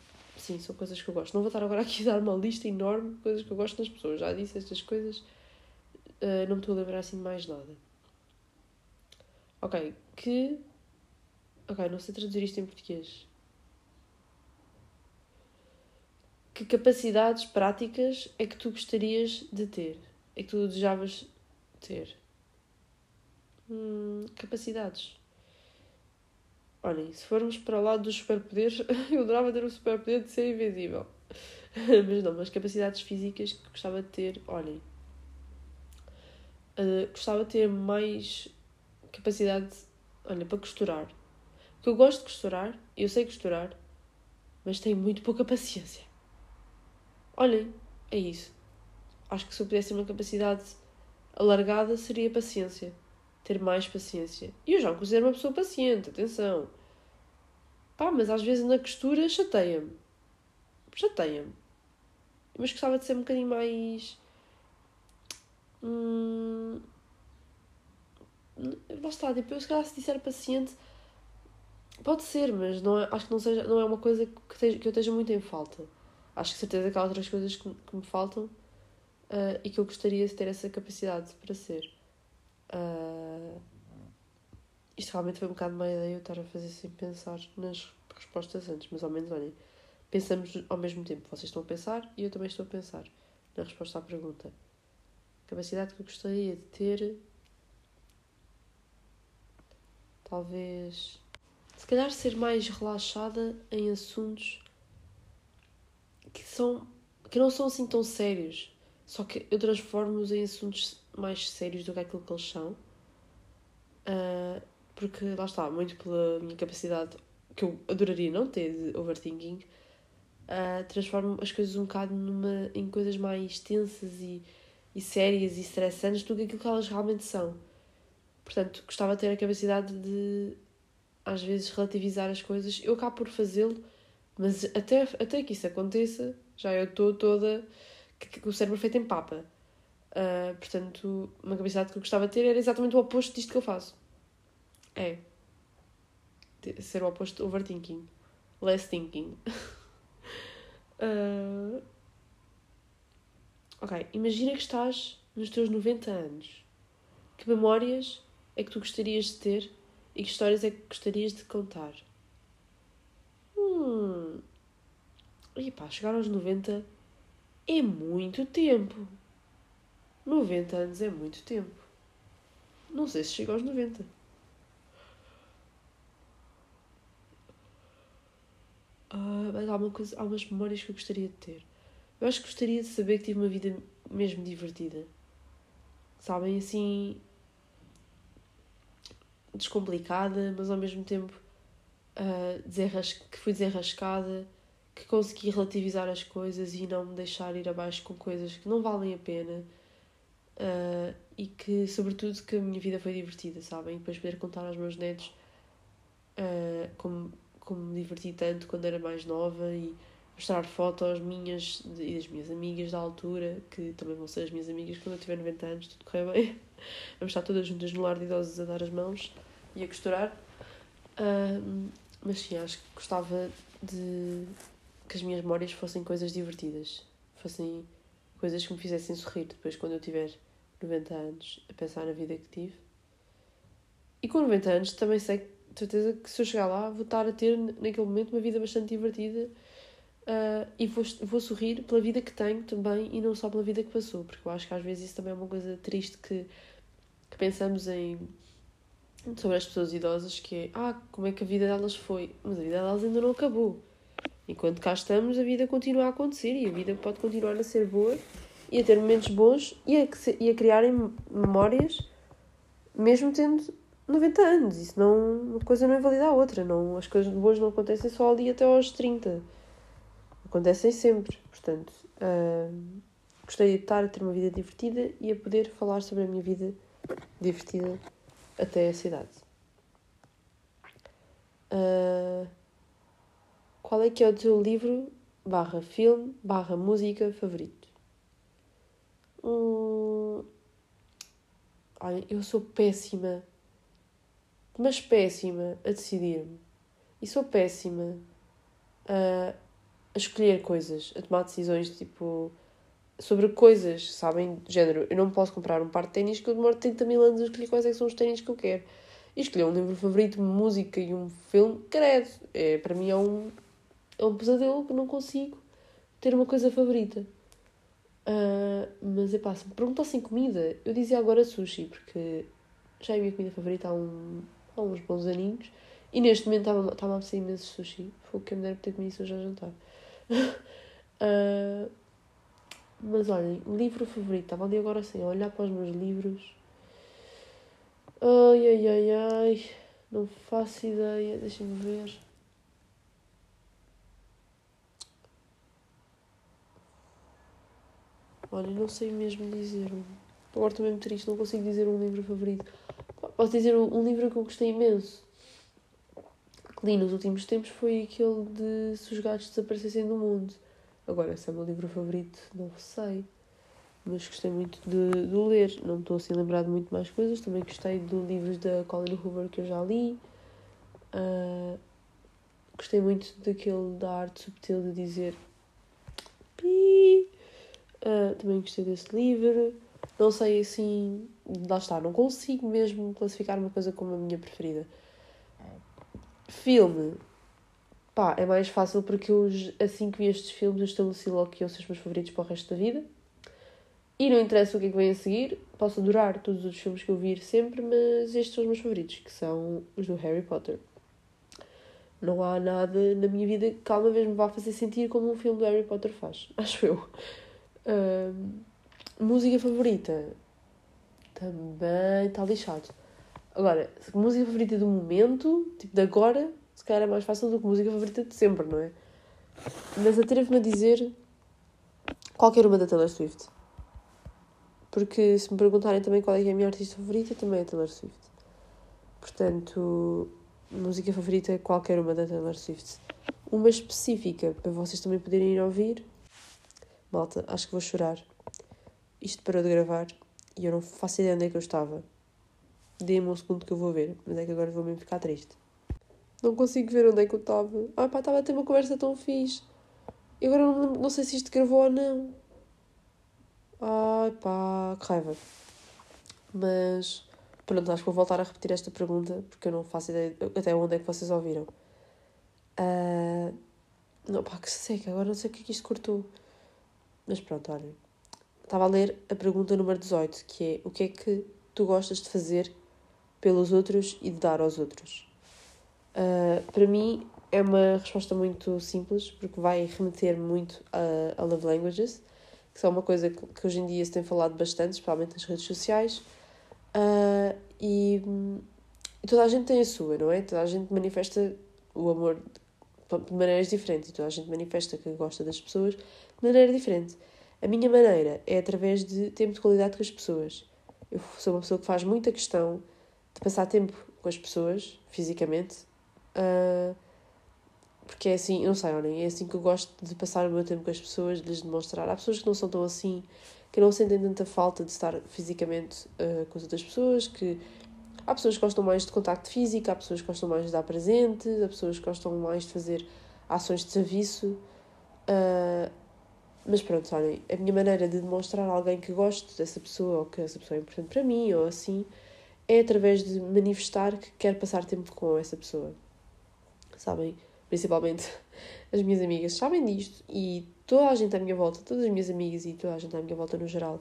Sim, são coisas que eu gosto. Não vou estar agora aqui a dar uma lista enorme de coisas que eu gosto nas pessoas. Já disse estas coisas. Uh, não me estou a lembrar assim de mais nada. Ok, que. Ok, não sei traduzir isto em português. Que capacidades práticas é que tu gostarias de ter? É que tu desejavas ter? Hum, capacidades. Olhem, se formos para o lado dos superpoderes, eu adorava ter o superpoder de ser invisível. mas não, mas capacidades físicas que gostava de ter, olhem. Uh, gostava de ter mais capacidade, olha, para costurar. Porque eu gosto de costurar, eu sei costurar, mas tenho muito pouca paciência. Olhem, é isso. Acho que se eu pudesse ter uma capacidade alargada seria paciência ter mais paciência. E eu já me considero uma pessoa paciente, atenção. Pá, mas às vezes na costura chateia-me. Chateia-me. Mas gostava de ser um bocadinho mais. Hum... Lá está, tipo, se calhar se disser paciente. Pode ser, mas não é, acho que não, seja, não é uma coisa que, teja, que eu esteja muito em falta. Acho que certeza que há outras coisas que, que me faltam uh, e que eu gostaria de ter essa capacidade para ser. Uh, isto realmente foi um bocado má ideia eu estar a fazer sem pensar nas respostas antes, mas ao menos olhem, pensamos ao mesmo tempo. Vocês estão a pensar e eu também estou a pensar na resposta à pergunta. Capacidade que eu gostaria de ter. Talvez. Se calhar ser mais relaxada em assuntos que são. que não são assim tão sérios. Só que eu transformo-os em assuntos mais sérios do que aquilo que eles são. Uh, porque lá está, muito pela minha capacidade, que eu adoraria não ter de overthinking, uh, transformo as coisas um bocado numa, em coisas mais tensas e, e sérias e estressantes do que aquilo que elas realmente são. Portanto, gostava de ter a capacidade de, às vezes, relativizar as coisas. Eu acabo por fazê-lo, mas até, até que isso aconteça, já eu estou toda. Que, que o cérebro feito em papa. Uh, portanto, uma capacidade que eu gostava de ter era exatamente o oposto disto que eu faço. É. Ser o oposto overthinking. Less thinking. uh... Ok, imagina que estás nos teus 90 anos. Que memórias é que tu gostarias de ter e que histórias é que gostarias de contar? Hum. E pá, chegar aos 90 é muito tempo. 90 anos é muito tempo. Não sei se chega aos 90. Uh, mas há, uma coisa, há umas memórias que eu gostaria de ter. Eu acho que gostaria de saber que tive uma vida mesmo divertida. Sabem, assim. descomplicada, mas ao mesmo tempo uh, que fui desenrascada, que consegui relativizar as coisas e não me deixar ir abaixo com coisas que não valem a pena Uh, e que, sobretudo, que a minha vida foi divertida, sabem? Depois poder contar aos meus netos uh, como, como me diverti tanto quando era mais nova e mostrar fotos minhas e das minhas amigas da altura, que também vão ser as minhas amigas quando eu tiver 90 anos, tudo correr bem. Vamos estar todas juntas no lar de idosos a dar as mãos e a costurar. Uh, mas sim, acho que gostava de que as minhas memórias fossem coisas divertidas, fossem coisas que me fizessem sorrir depois quando eu tiver 90 anos a pensar na vida que tive. E com 90 anos também sei de certeza que se eu chegar lá vou estar a ter naquele momento uma vida bastante divertida uh, e vou, vou sorrir pela vida que tenho também e não só pela vida que passou, porque eu acho que às vezes isso também é uma coisa triste que, que pensamos em sobre as pessoas idosas que é ah, como é que a vida delas foi? Mas a vida delas ainda não acabou. Enquanto cá estamos, a vida continua a acontecer e a vida pode continuar a ser boa e a ter momentos bons e a, e a criarem memórias mesmo tendo 90 anos. Isso não, uma coisa não invalida a outra. Não, as coisas boas não acontecem só ali até aos 30. Acontecem sempre. Portanto, uh, gostaria de estar a ter uma vida divertida e a poder falar sobre a minha vida divertida até essa idade. Uh, qual é que é o teu livro barra filme barra música favorito? Hum, olha, eu sou péssima, mas péssima a decidir-me. E sou péssima a, a escolher coisas, a tomar decisões tipo sobre coisas, sabem? Género, eu não posso comprar um par de ténis que eu demoro 30 mil anos a escolher quais é são os ténis que eu quero. E escolher um livro favorito, música e um filme, credo. É, para mim é um, é um pesadelo que não consigo ter uma coisa favorita. Uh, mas é pá, se me perguntassem comida, eu dizia agora sushi, porque já é a minha comida favorita há, um, há uns bons aninhos. E neste momento estava a apetecer imenso sushi. Foi o que eu me dera ter comido isso hoje a jantar. uh, Mas olhem, livro favorito. Estava ali agora assim a olhar para os meus livros. Ai, ai, ai, ai. Não faço ideia. Deixem-me ver. Olha, não sei mesmo dizer. Agora estou mesmo triste, não consigo dizer um livro favorito. Posso dizer um livro que eu gostei imenso. Que li nos últimos tempos foi aquele de Se os gatos desaparecessem do mundo Agora, se é o meu livro favorito, não sei. Mas gostei muito de, de ler. Não estou assim a lembrar de muito mais coisas. Também gostei de livros da Colin Hoover que eu já li. Uh, gostei muito daquele da arte subtil de dizer pi. Uh, também gostei desse livro. Não sei assim. Lá está, não consigo mesmo classificar uma coisa como a minha preferida. Filme. Pá, é mais fácil porque eu, assim que vi estes filmes, eu estabeleci logo que iam ser os meus favoritos para o resto da vida. E não interessa o que é que vem a seguir, posso adorar todos os filmes que eu vir sempre, mas estes são os meus favoritos, que são os do Harry Potter. Não há nada na minha vida que alguma vez me vá fazer sentir como um filme do Harry Potter faz, acho eu. Música favorita? Também está lixado. Agora, música favorita do momento, tipo de agora, se calhar é mais fácil do que música favorita de sempre, não é? Mas atrevo-me a dizer qualquer uma da Taylor Swift. Porque se me perguntarem também qual é, é a minha artista favorita, também é Taylor Swift. Portanto, música favorita é qualquer uma da Taylor Swift. Uma específica, para vocês também poderem ir ouvir. Malta, acho que vou chorar. Isto parou de gravar e eu não faço ideia onde é que eu estava. Dê-me um segundo que eu vou ver, mas é que agora vou mesmo ficar triste. Não consigo ver onde é que eu estava. Ah, pá, estava a ter uma conversa tão fixe. E agora não, não sei se isto gravou ou não. Ai, pá, que raiva. Mas, pronto, acho que vou voltar a repetir esta pergunta porque eu não faço ideia até onde é que vocês ouviram. Uh, não, pá, que seca, agora não sei o que é que isto cortou. Mas pronto, olhem. Estava a ler a pergunta número 18, que é o que é que tu gostas de fazer pelos outros e de dar aos outros? Uh, para mim é uma resposta muito simples, porque vai remeter muito a, a Love Languages, que são uma coisa que, que, hoje em dia se tem falado bastante, especialmente nas redes sociais. Uh, e, e, toda a gente tem a sua, não é? Toda a gente manifesta o amor de maneiras diferentes e toda a gente manifesta que gosta das pessoas de maneira diferente. A minha maneira é através de tempo de qualidade com as pessoas. Eu sou uma pessoa que faz muita questão de passar tempo com as pessoas, fisicamente, Uh, porque é assim, não sei, olhem, é assim que eu gosto de passar o meu tempo com as pessoas, de lhes demonstrar. Há pessoas que não são tão assim, que não sentem tanta falta de estar fisicamente uh, com as outras pessoas, que há pessoas que gostam mais de contacto físico, há pessoas que gostam mais de dar presentes, há pessoas que gostam mais de fazer ações de serviço. Uh, mas pronto, olhem, a minha maneira de demonstrar a alguém que gosto dessa pessoa, ou que essa pessoa é importante para mim, ou assim, é através de manifestar que quero passar tempo com essa pessoa. Sabem? Principalmente as minhas amigas sabem disto e toda a gente à minha volta, todas as minhas amigas e toda a gente à minha volta no geral,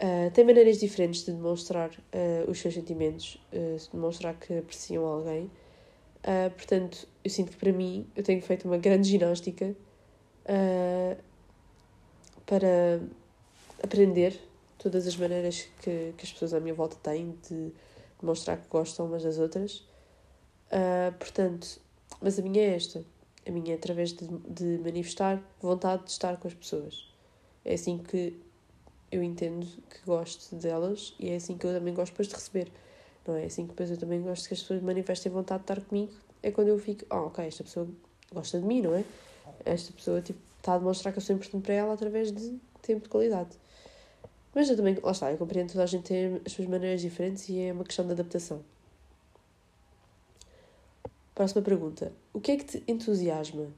uh, tem maneiras diferentes de demonstrar uh, os seus sentimentos, uh, de demonstrar que apreciam alguém. portanto, eu sinto que para mim eu tenho feito uma grande ginástica para aprender todas as maneiras que, que as pessoas à minha volta têm de demonstrar que gostam umas das outras. portanto, mas a minha é esta a minha é através de, de manifestar vontade de estar com as pessoas. É assim que eu entendo que gosto delas e é assim que eu também gosto depois de receber. Não é? é assim que depois eu também gosto que as pessoas manifestem vontade de estar comigo. É quando eu fico, oh, ok, esta pessoa gosta de mim, não é? Esta pessoa tipo, está a demonstrar que eu sou importante para ela através de tempo de qualidade. Mas eu também, lá está, eu compreendo que toda a gente tem as suas maneiras diferentes e é uma questão de adaptação. Próxima pergunta. O que é que te entusiasma?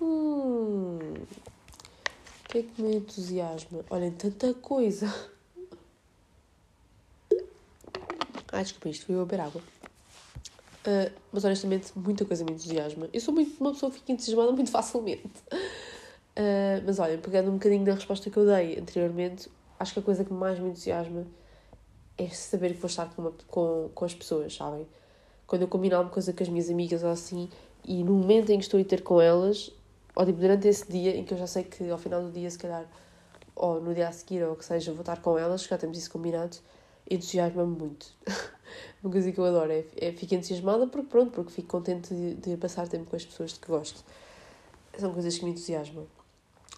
Hum, que é que me entusiasma? Olhem, tanta coisa. Ai, desculpa, isto fui eu beber água. Uh, mas honestamente, muita coisa me entusiasma. Eu sou muito, uma pessoa que fica entusiasmada muito facilmente. Uh, mas olhem, pegando um bocadinho da resposta que eu dei anteriormente, acho que a coisa que mais me entusiasma é saber que vou estar com, uma, com, com as pessoas, sabem? quando eu combino alguma coisa com as minhas amigas ou assim, e no momento em que estou a ter com elas, ou tipo, durante esse dia em que eu já sei que ao final do dia, se calhar, ou no dia a seguir, ou o que seja, vou estar com elas, já temos isso combinado, entusiasma-me muito. Uma coisa que eu adoro é, é fico entusiasmada porque pronto, porque fico contente de, de passar tempo com as pessoas de que gosto. São coisas que me entusiasmam.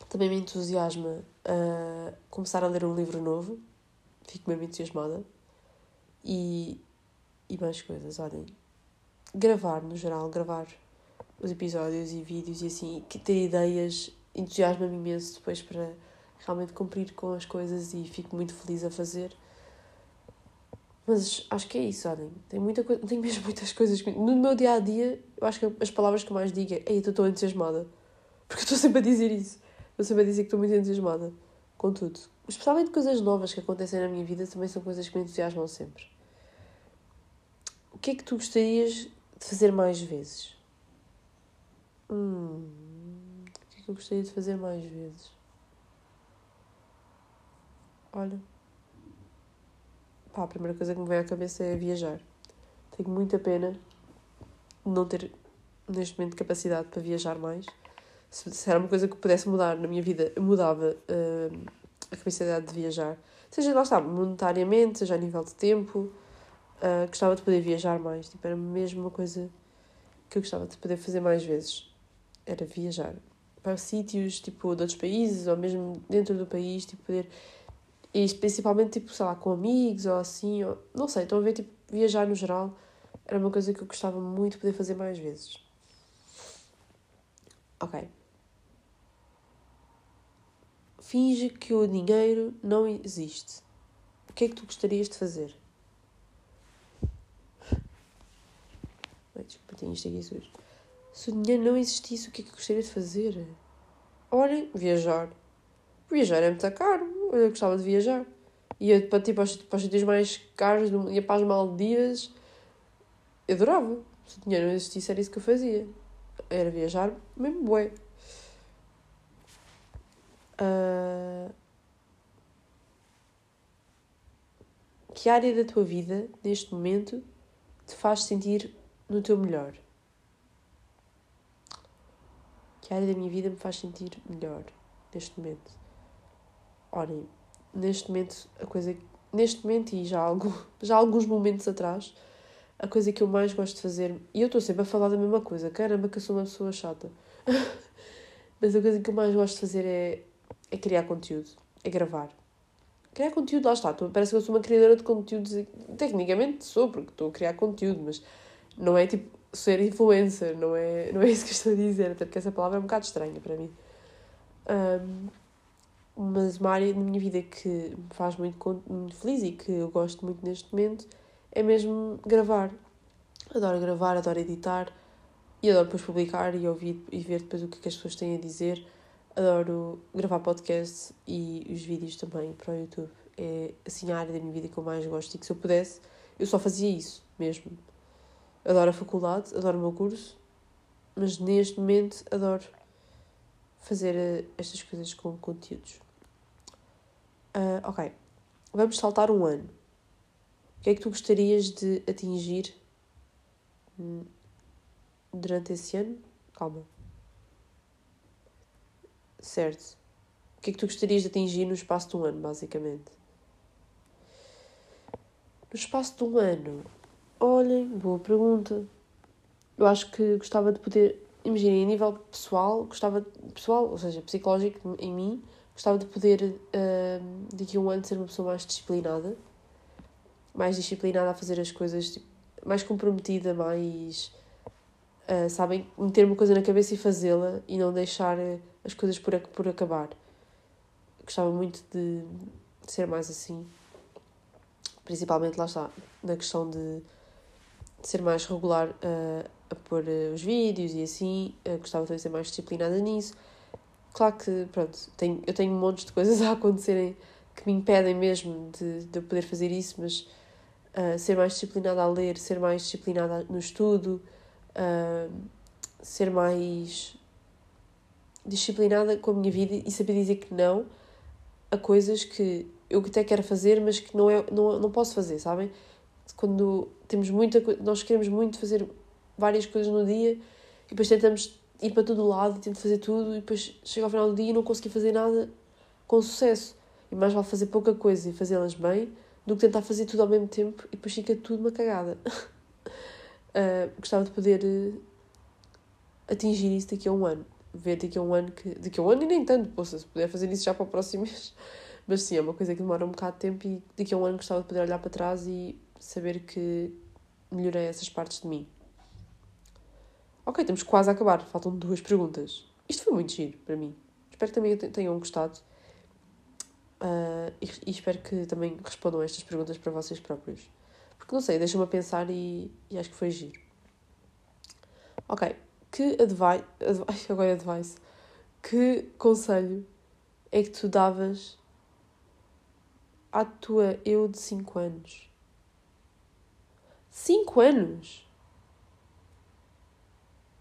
Também me entusiasma uh, começar a ler um livro novo, fico mesmo entusiasmada. E e mais coisas, olhem. Gravar, no geral, gravar os episódios e vídeos e assim, que ter ideias entusiasma-me imenso depois para realmente cumprir com as coisas e fico muito feliz a fazer. Mas acho que é isso, olhem. Tem muita coisa, tenho mesmo muitas coisas. No meu dia a dia, eu acho que as palavras que mais digo é: Ei, eu estou entusiasmada. Porque eu estou sempre a dizer isso. Estou sempre a dizer que estou muito entusiasmada com tudo. Especialmente coisas novas que acontecem na minha vida também são coisas que me entusiasmam sempre. O que é que tu gostarias de fazer mais vezes? Hum, o que é que eu gostaria de fazer mais vezes? Olha. Pá, a primeira coisa que me vem à cabeça é viajar. Tenho muita pena não ter neste momento capacidade para viajar mais. Se era uma coisa que pudesse mudar na minha vida, mudava uh, a capacidade de viajar. Seja lá está, monetariamente, seja a nível de tempo, uh, gostava de poder viajar mais. Tipo, era mesmo uma coisa que eu gostava de poder fazer mais vezes. Era viajar para sítios, tipo, de outros países, ou mesmo dentro do país, tipo, poder... E principalmente, tipo, sei lá, com amigos, ou assim, ou... Não sei, estão a ver, tipo, viajar no geral era uma coisa que eu gostava muito de poder fazer mais vezes. Ok. Finge que o dinheiro não existe. O que é que tu gostarias de fazer? desculpa, tenho isto aqui sujo. Se o dinheiro não existisse, o que é que gostaria de fazer? Olhem, viajar. Viajar é muito caro. Eu gostava de viajar. Ia para, tipo, aos, para os sítios mais caros, ia para as Maldivas. Eu adorava. Se o dinheiro não existisse, era isso que eu fazia. Era viajar mesmo bué. Uh... Que área da tua vida, neste momento, te faz sentir no teu melhor? Que área da minha vida me faz sentir melhor neste momento? Olhem, neste momento, a coisa. Neste momento e já, algo, já há alguns momentos atrás, a coisa que eu mais gosto de fazer. E eu estou sempre a falar da mesma coisa, caramba, que eu sou uma pessoa chata. Mas a coisa que eu mais gosto de fazer é, é criar conteúdo, é gravar. Criar conteúdo, lá está, parece que eu sou uma criadora de conteúdos. Tecnicamente sou, porque estou a criar conteúdo, mas não é tipo ser influencer, não é, não é isso que estou a dizer, até porque essa palavra é um bocado estranha para mim. Um, mas uma área na minha vida que me faz muito, muito feliz e que eu gosto muito neste momento é mesmo gravar. Adoro gravar, adoro editar e adoro depois publicar e ouvir e ver depois o é que as pessoas têm a dizer. Adoro gravar podcasts e os vídeos também para o YouTube. é assim a área da minha vida que eu mais gosto e que se eu pudesse, eu só fazia isso mesmo. Adoro a faculdade, adoro o meu curso, mas neste momento adoro fazer eh, estas coisas com conteúdos. Uh, ok, vamos saltar um ano. O que é que tu gostarias de atingir durante esse ano? Calma. Certo. O que é que tu gostarias de atingir no espaço de um ano, basicamente? No espaço de um ano, olhem, boa pergunta. Eu acho que gostava de poder, imaginem, a nível pessoal, gostava, pessoal, ou seja, psicológico em mim, gostava de poder, uh, daqui a um ano, ser uma pessoa mais disciplinada, mais disciplinada a fazer as coisas, tipo, mais comprometida, mais, uh, sabem, meter uma coisa na cabeça e fazê-la e não deixar as coisas por, por acabar. Gostava muito de, ser mais assim principalmente lá está, na questão de ser mais regular uh, a pôr uh, os vídeos e assim, uh, gostava também de ser mais disciplinada nisso. Claro que, pronto, tenho, eu tenho montes de coisas a acontecerem que me impedem mesmo de, de eu poder fazer isso, mas ser mais disciplinada a ler, ser mais disciplinada no estudo, ser mais disciplinada com a minha vida e saber dizer que não a coisas que eu até quero fazer, mas que não, é, não, não posso fazer, sabem? Quando temos muita nós queremos muito fazer várias coisas no dia e depois tentamos ir para todo lado tento fazer tudo e depois chega ao final do dia e não consegui fazer nada com sucesso. E mais vale fazer pouca coisa e fazê-las bem do que tentar fazer tudo ao mesmo tempo e depois fica tudo uma cagada. uh, gostava de poder uh, atingir isso daqui a um ano. Ver daqui a um ano que. Daqui a um ano e nem tanto, poxa, se puder fazer isso já para o próximo mês mas sim, é uma coisa que demora um bocado de tempo e daqui a um ano gostava de poder olhar para trás e saber que melhorei essas partes de mim. Ok, estamos quase a acabar, faltam duas perguntas. Isto foi muito giro para mim. Espero que também tenham gostado. Uh, e, e, espero que também respondam estas perguntas para vocês próprios. Porque não sei, deixa-me a pensar e, e, acho que foi giro. Ok, que advice, advice, agora advice, que conselho é que tu davas à tua eu de 5 anos. 5 anos?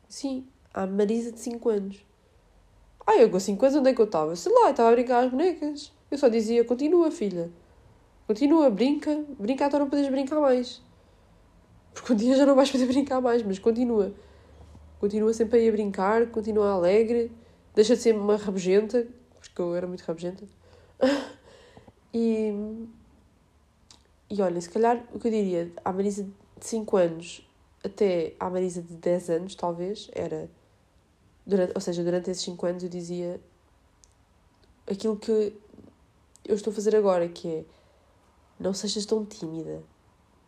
Sim, à Marisa de 5 anos. Ai, eu com 5 anos onde é que eu estava? Sei lá, estava a brincar às bonecas. Eu só dizia, continua, filha. Continua, brinca. Brinca até não podes brincar mais. Porque um dia já não vais poder brincar mais, mas continua. Continua sempre aí a brincar, continua alegre. Deixa de ser uma rabugenta, porque eu era muito rabugenta. E, e olha, se calhar o que eu diria à Marisa de 5 anos até à Marisa de 10 anos, talvez, era. Durante, ou seja, durante esses 5 anos eu dizia aquilo que eu estou a fazer agora, que é não sejas tão tímida.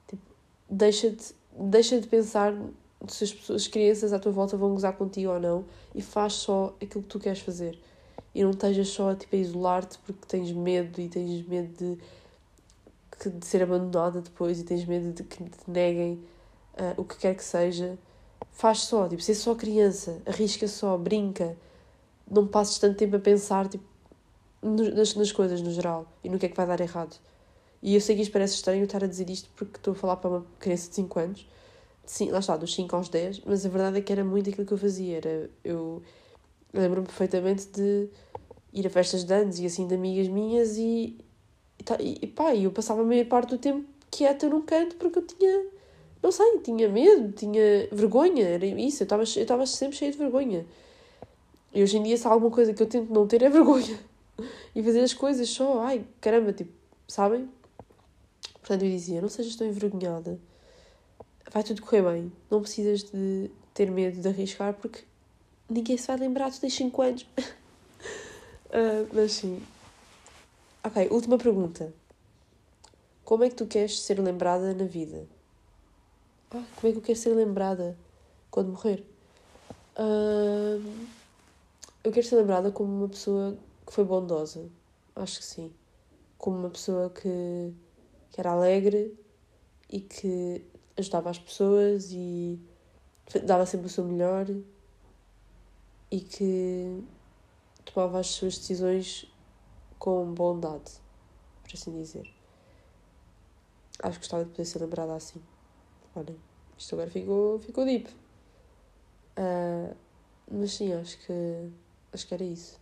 Tipo, deixa de, deixa de pensar se as, pessoas, as crianças à tua volta vão gozar contigo ou não e faz só aquilo que tu queres fazer e não estejas só tipo, a isolar-te porque tens medo e tens medo de, de ser abandonada depois e tens medo de que te neguem uh, o que quer que seja. Faz só, tipo, ser só criança, arrisca só, brinca, não passes tanto tempo a pensar tipo, nas, nas coisas no geral e no que é que vai dar errado. E eu sei que isto parece estranho estar a dizer isto porque estou a falar para uma criança de 5 anos, sim, lá está, dos 5 aos 10, mas a verdade é que era muito aquilo que eu fazia. Era, eu lembro-me perfeitamente de ir a festas de anos e assim de amigas minhas e, e, e pá, eu passava a maior parte do tempo quieta num canto porque eu tinha, não sei, tinha medo, tinha vergonha, era isso, eu estava eu sempre cheia de vergonha. E hoje em dia, se há alguma coisa que eu tento não ter é vergonha. E fazer as coisas só, ai, caramba, tipo, sabem? Portanto, eu dizia, não sejas tão envergonhada. Vai tudo correr bem. Não precisas de ter medo de arriscar porque ninguém se vai lembrar, tu tens 5 anos. Uh, mas sim. Ok, última pergunta. Como é que tu queres ser lembrada na vida? Ah, como é que eu quero ser lembrada quando morrer? Uh, eu quero ser lembrada como uma pessoa que foi bondosa. Acho que sim. Como uma pessoa que, que era alegre e que ajudava as pessoas e dava sempre o seu melhor e que tomava as suas decisões com bondade. por assim dizer. Acho que gostava de poder ser lembrada assim. Olhem, isto agora ficou, ficou deep. Uh, mas sim, acho que acho que era isso.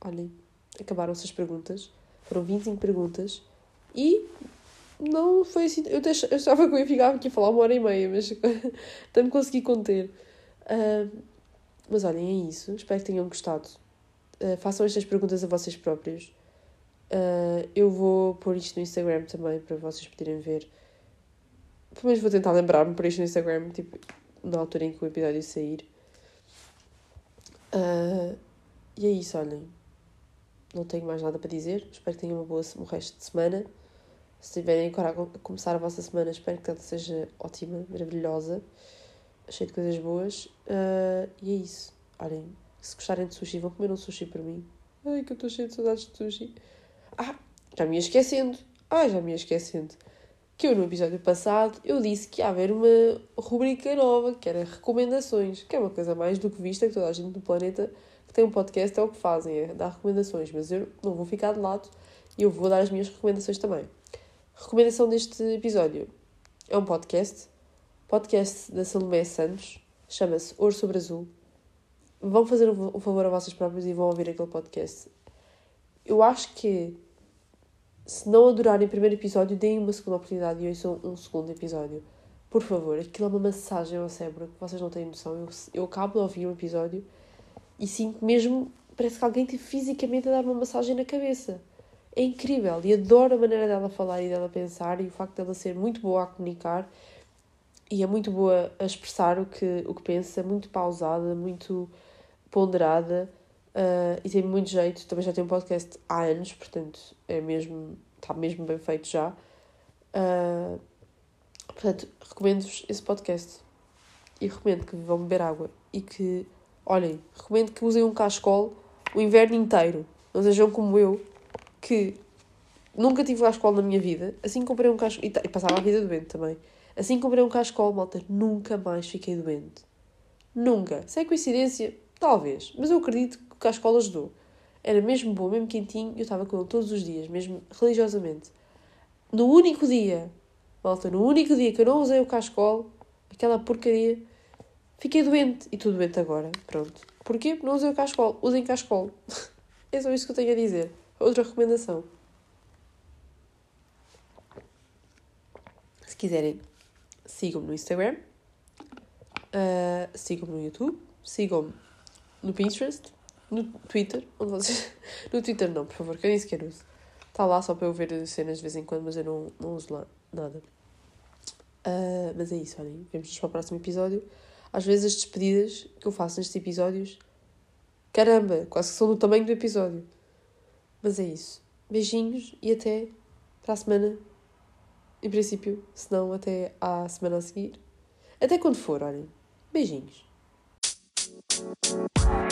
Olhem, acabaram-se as perguntas. Foram 25 perguntas. E não foi assim. Eu, deixo, eu achava que eu ia aqui a falar uma hora e meia, mas também consegui conter. Uh, mas olhem, é isso. Espero que tenham gostado. Uh, façam estas perguntas a vocês próprios. Uh, eu vou pôr isto no Instagram também para vocês poderem ver. Pelo menos vou tentar lembrar-me por isto no Instagram, tipo, na altura em que o episódio sair. Uh, e é isso, olhem. Não tenho mais nada para dizer. Espero que tenham uma boa, um resto de semana. Se tiverem agora a começar a vossa semana, espero que ela seja ótima, maravilhosa, cheia de coisas boas. Uh, e é isso. Olhem, se gostarem de sushi, vão comer um sushi para mim. Ai, que eu estou cheia de saudades de sushi. Ah, já me ia esquecendo. Ah, já me ia esquecendo. Que eu no episódio passado eu disse que ia haver uma rubrica nova, que era recomendações, que é uma coisa mais do que vista, que toda a gente do planeta que tem um podcast é o que fazem, é dar recomendações, mas eu não vou ficar de lado e eu vou dar as minhas recomendações também. Recomendação deste episódio é um podcast, podcast da Salomé Santos, chama-se Ouro sobre Azul. Vão fazer um favor a vocês próprios e vão ouvir aquele podcast. Eu acho que se não adorarem o primeiro episódio, deem uma segunda oportunidade e ouçam um segundo episódio. Por favor, aquilo é uma massagem ao cérebro que vocês não têm noção. Eu, eu acabo de ouvir um episódio e sinto mesmo, parece que alguém tem fisicamente a dar uma massagem na cabeça. É incrível e adoro a maneira dela falar e dela pensar e o facto dela ser muito boa a comunicar e é muito boa a expressar o que, o que pensa, muito pausada, muito ponderada uh, e tem muito jeito. Também já tem um podcast há anos, portanto é mesmo, está mesmo bem feito já. Uh, portanto, recomendo-vos esse podcast e recomendo que vão beber água e que, olhem, recomendo que usem um cascol o inverno inteiro. Não sejam como eu, que nunca tive cascol na minha vida. Assim comprei um cascol. E passava a vida doente também. Assim comprei um cascol, malta. Nunca mais fiquei doente. Nunca. Se é coincidência, talvez. Mas eu acredito que o cascol ajudou. Era mesmo bom, mesmo quentinho. Eu estava com ele todos os dias, mesmo religiosamente. No único dia, malta, no único dia que eu não usei o cascol, aquela porcaria, fiquei doente. E estou doente agora. Pronto. Porquê? Porque não usei o cascol. Usem cascol. é só isso que eu tenho a dizer. Outra recomendação. Se quiserem, sigam-me no Instagram, uh, sigam-me no YouTube, sigam-me no Pinterest, no Twitter, onde vocês... no Twitter não, por favor, que eu nem sequer uso. Está lá só para eu ver cenas de vez em quando, mas eu não, não uso lá nada. Uh, mas é isso, olhem, vemos-nos para o próximo episódio. Às vezes as despedidas que eu faço nestes episódios, caramba, quase que são do tamanho do episódio. Mas é isso. Beijinhos e até para a semana. Em princípio, se não, até à semana a seguir. Até quando for, olhem. Beijinhos. Thank you.